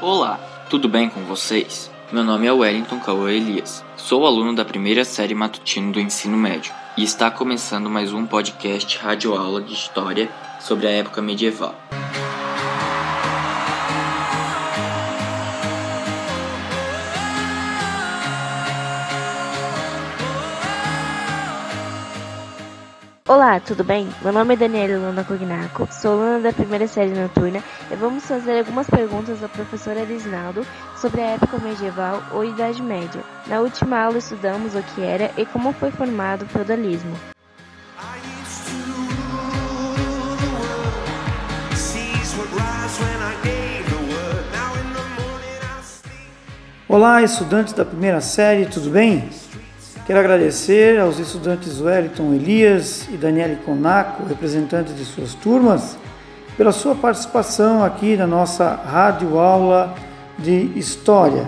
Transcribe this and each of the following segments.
Olá, tudo bem com vocês? Meu nome é Wellington Cauã Elias. Sou aluno da primeira série matutino do ensino médio e está começando mais um podcast rádio aula de história sobre a época medieval. Olá, tudo bem? Meu nome é Daniela Luna Cognaco, sou aluna da primeira série noturna e vamos fazer algumas perguntas ao professor Arisnaldo sobre a época medieval ou Idade Média. Na última aula estudamos o que era e como foi formado o feudalismo. Olá, estudantes da primeira série, tudo bem? Quero agradecer aos estudantes Wellington Elias e Daniele Conaco, representantes de suas turmas, pela sua participação aqui na nossa rádio aula de História.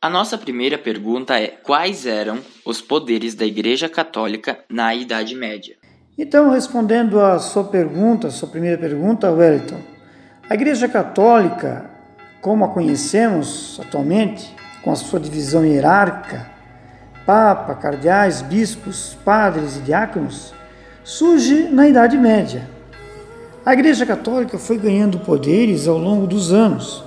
A nossa primeira pergunta é: quais eram os poderes da Igreja Católica na Idade Média? Então, respondendo à sua pergunta, a sua primeira pergunta, Wellington, a Igreja Católica, como a conhecemos atualmente, com a sua divisão hierárquica, Papa, cardeais, bispos, padres e diáconos, surge na Idade Média. A Igreja Católica foi ganhando poderes ao longo dos anos,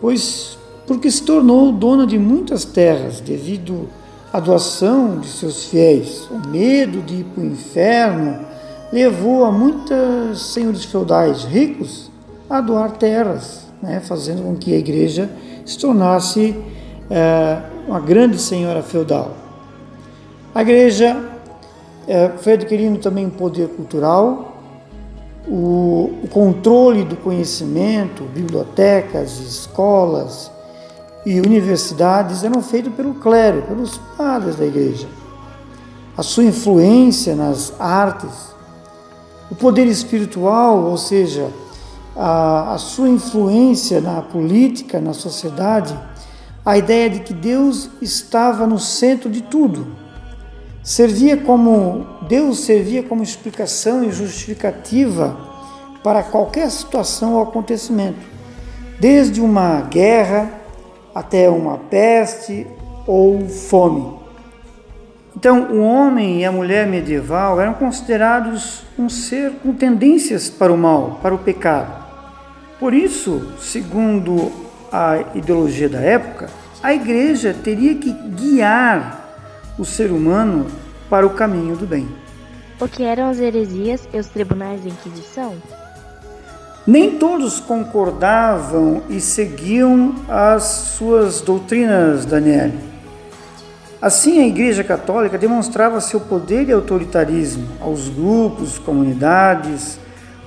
pois porque se tornou dona de muitas terras devido à doação de seus fiéis, o medo de ir para o inferno levou a muitos senhores feudais ricos a doar terras, né, fazendo com que a igreja se tornasse é, uma grande senhora feudal. A igreja é, foi adquirindo também poder cultural, o, o controle do conhecimento, bibliotecas, escolas e universidades eram feitos pelo clero, pelos padres da igreja. A sua influência nas artes o poder espiritual, ou seja, a, a sua influência na política, na sociedade, a ideia de que Deus estava no centro de tudo. Servia como Deus servia como explicação e justificativa para qualquer situação ou acontecimento, desde uma guerra até uma peste ou fome. Então, o homem e a mulher medieval eram considerados um ser com tendências para o mal, para o pecado. Por isso, segundo a ideologia da época, a igreja teria que guiar o ser humano para o caminho do bem. O que eram as heresias e os tribunais da Inquisição? Nem todos concordavam e seguiam as suas doutrinas, Daniele. Assim, a Igreja Católica demonstrava seu poder e autoritarismo aos grupos, comunidades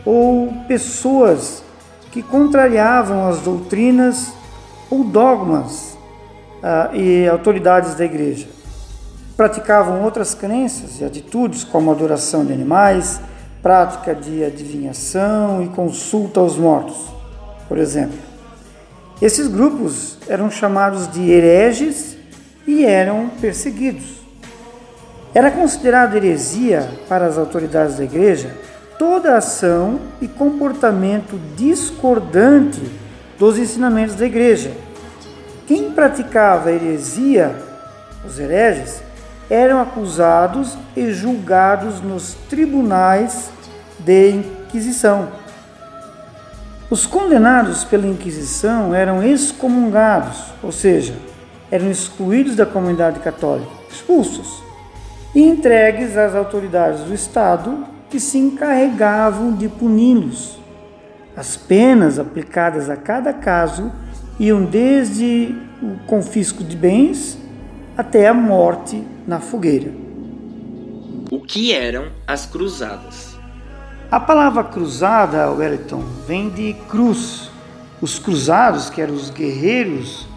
ou pessoas que contrariavam as doutrinas ou dogmas ah, e autoridades da Igreja. Praticavam outras crenças e atitudes, como adoração de animais, prática de adivinhação e consulta aos mortos, por exemplo. Esses grupos eram chamados de hereges e eram perseguidos. Era considerado heresia para as autoridades da igreja toda ação e comportamento discordante dos ensinamentos da igreja. Quem praticava heresia, os hereges, eram acusados e julgados nos tribunais de Inquisição. Os condenados pela Inquisição eram excomungados, ou seja, eram excluídos da comunidade católica, expulsos e entregues às autoridades do Estado que se encarregavam de puni-los. As penas aplicadas a cada caso iam desde o confisco de bens até a morte na fogueira. O que eram as cruzadas? A palavra cruzada, Wellington, vem de cruz. Os cruzados, que eram os guerreiros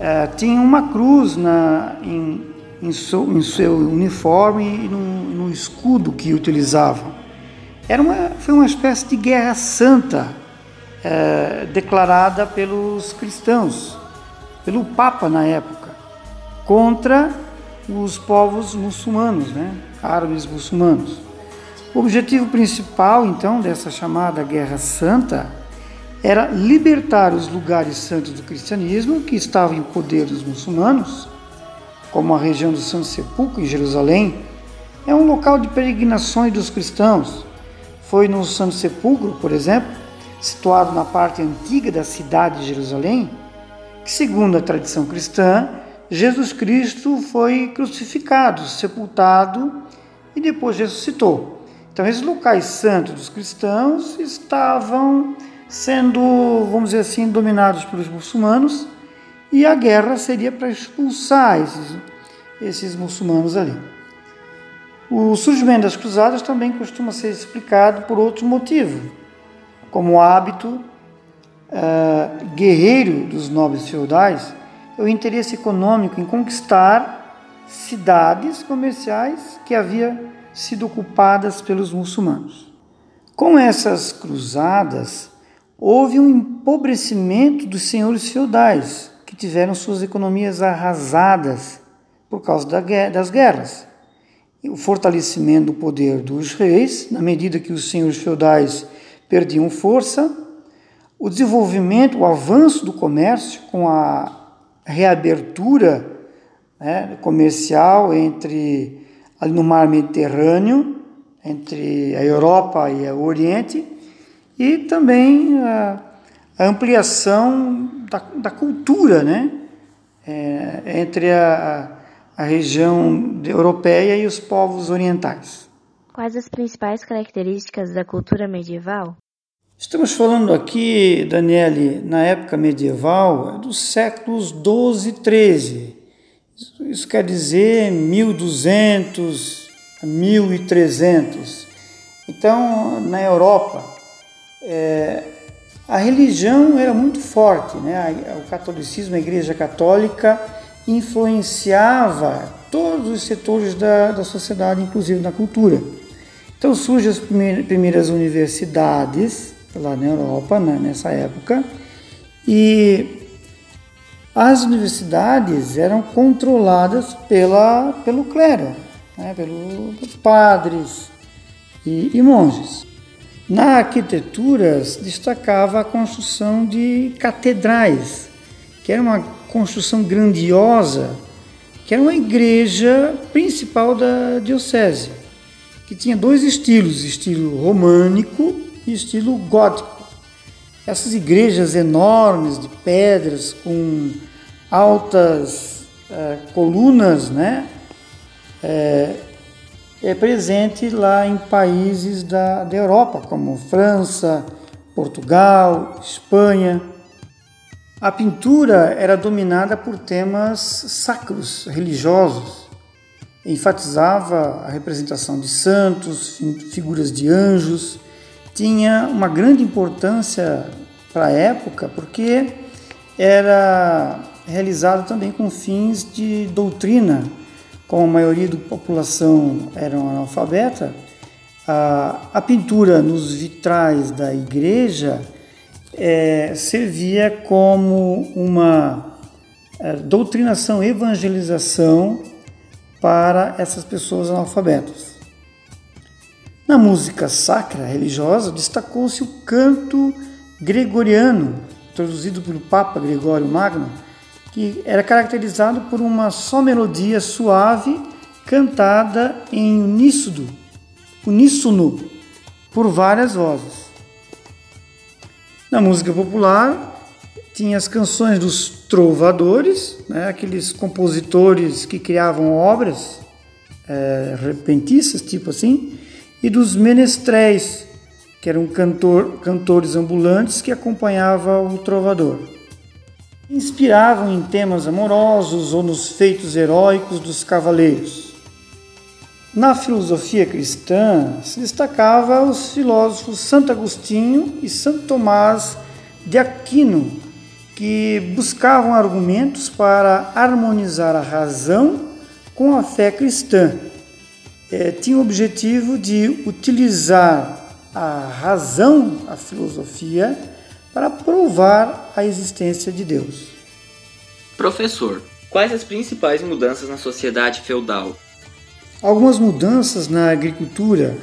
é, tinha uma cruz na, em, em, seu, em seu uniforme e no, no, escudo que utilizavam. Era uma, foi uma espécie de guerra santa é, declarada pelos cristãos, pelo Papa na época, contra os povos muçulmanos, né? árabes muçulmanos. O objetivo principal, então, dessa chamada Guerra Santa era libertar os lugares santos do cristianismo que estavam em poder dos muçulmanos, como a região do Santo Sepulcro, em Jerusalém, é um local de peregrinações dos cristãos. Foi no Santo Sepulcro, por exemplo, situado na parte antiga da cidade de Jerusalém, que, segundo a tradição cristã, Jesus Cristo foi crucificado, sepultado e depois ressuscitou. Então, esses locais santos dos cristãos estavam sendo, vamos dizer assim, dominados pelos muçulmanos e a guerra seria para expulsar esses, esses muçulmanos ali. O surgimento das cruzadas também costuma ser explicado por outro motivo, como o hábito uh, guerreiro dos nobres feudais, é o interesse econômico em conquistar cidades comerciais que haviam sido ocupadas pelos muçulmanos. Com essas cruzadas, houve um empobrecimento dos senhores feudais, que tiveram suas economias arrasadas por causa das guerras. E o fortalecimento do poder dos reis, na medida que os senhores feudais perdiam força, o desenvolvimento, o avanço do comércio com a reabertura né, comercial entre ali no mar Mediterrâneo, entre a Europa e o Oriente, e também a, a ampliação da, da, cultura né, é, entre a, a região europeia e os povos orientais. Quais as principais características da cultura medieval? Estamos falando aqui, Daniele, na época medieval, dos séculos 12 e 13. Isso quer dizer 1200 a 1300. Então, na Europa, é, a religião era muito forte, né? o catolicismo, a Igreja Católica, influenciava todos os setores da, da sociedade, inclusive na cultura. Então surgem as primeiras universidades lá na Europa, né, nessa época, e as universidades eram controladas pela, pelo clero, né, pelos padres e, e monges. Na arquitetura destacava a construção de catedrais, que era uma construção grandiosa, que era uma igreja principal da diocese, que tinha dois estilos, estilo românico e estilo gótico. Essas igrejas enormes de pedras com altas é, colunas, né? É, é, presente lá em países da, da Europa, como França, Portugal, Espanha. A pintura era dominada por temas sacros, religiosos. Enfatizava a representação de santos, figuras de anjos tinha uma grande importância para a época, porque era realizado também com fins de doutrina, como a maioria da população era analfabeta, a, a pintura nos vitrais da igreja é, servia como uma é, doutrinação, evangelização para essas pessoas analfabetas. Na música sacra religiosa, destacou-se o canto gregoriano, introduzido pelo Papa Gregório Magno, que era caracterizado por uma só melodia suave cantada em uníssono, uníssono por várias vozes. Na música popular, tinha as canções dos trovadores, né, aqueles compositores que criavam obras é, repentiças, tipo assim, e dos menestréis, que eram cantor, cantores ambulantes que acompanhavam o trovador. Inspiravam em temas amorosos ou nos feitos heróicos dos cavaleiros. Na filosofia cristã se destacava os filósofos Santo Agostinho e Santo Tomás de Aquino, que buscavam argumentos para harmonizar a razão com a fé cristã é, tinha o objetivo de utilizar a razão, a filosofia, para provar a existência de Deus. Professor, Quais as principais mudanças na sociedade feudal? Algumas mudanças na agricultura,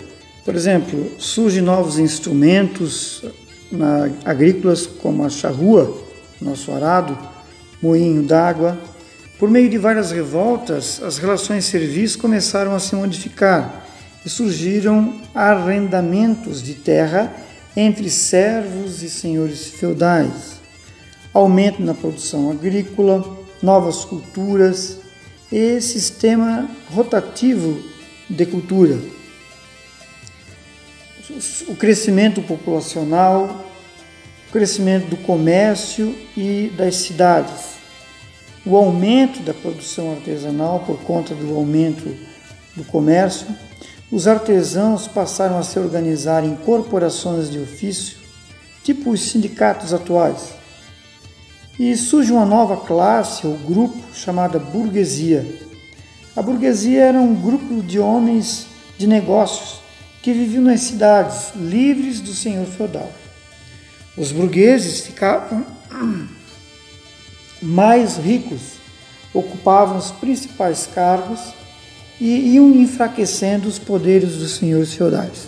por exemplo, surgem novos instrumentos na, agrícolas como a charrua, nosso arado, moinho d'água. Por meio de várias revoltas, as relações serviço começaram a se modificar e surgiram arrendamentos de terra entre servos e senhores feudais, aumento na produção agrícola, novas culturas e sistema rotativo de cultura. O crescimento populacional, o crescimento do comércio e das cidades, o aumento da produção artesanal por conta do aumento do comércio os artesãos passaram a se organizar em corporações de ofício, tipo os sindicatos atuais. E surge uma nova classe ou grupo chamada burguesia. A burguesia era um grupo de homens de negócios que viviam nas cidades, livres do senhor feudal. Os burgueses ficavam mais ricos, ocupavam os principais cargos e iam enfraquecendo os poderes dos senhores feudais.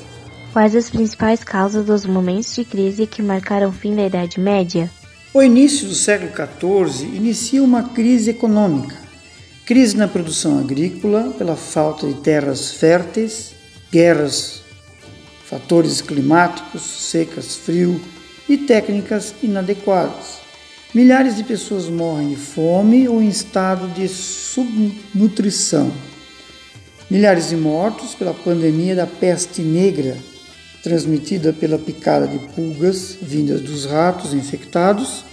Quais as principais causas dos momentos de crise que marcaram o fim da Idade Média? O início do século XIV inicia uma crise econômica. Crise na produção agrícola pela falta de terras férteis, guerras, fatores climáticos, secas, frio e técnicas inadequadas. Milhares de pessoas morrem de fome ou em estado de subnutrição. Milhares de mortos pela pandemia da peste negra, transmitida pela picada de pulgas vindas dos ratos infectados,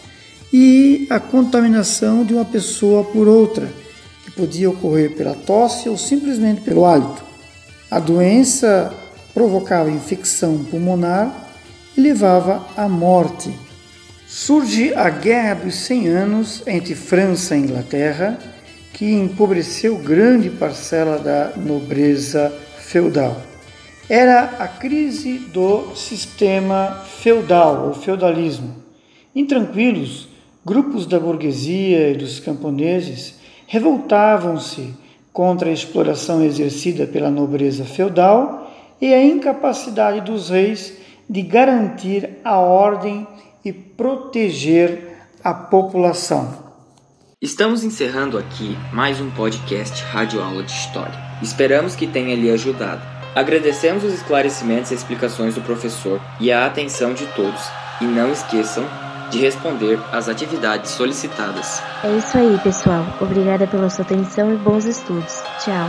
e a contaminação de uma pessoa por outra, que podia ocorrer pela tosse ou simplesmente pelo hálito. A doença provocava infecção pulmonar e levava à morte. Surge a Guerra dos 100 Anos entre França e Inglaterra que empobreceu grande parcela da nobreza feudal. Era a crise do sistema feudal ou feudalismo. Intranquilos, grupos da burguesia e dos camponeses revoltavam-se contra a exploração exercida pela nobreza feudal e a incapacidade dos reis de garantir a ordem e proteger a população. Estamos encerrando aqui mais um podcast Rádio Aula de História. Esperamos que tenha lhe ajudado. Agradecemos os esclarecimentos e explicações do professor e a atenção de todos. E não esqueçam de responder às atividades solicitadas. É isso aí, pessoal. Obrigada pela sua atenção e bons estudos. Tchau.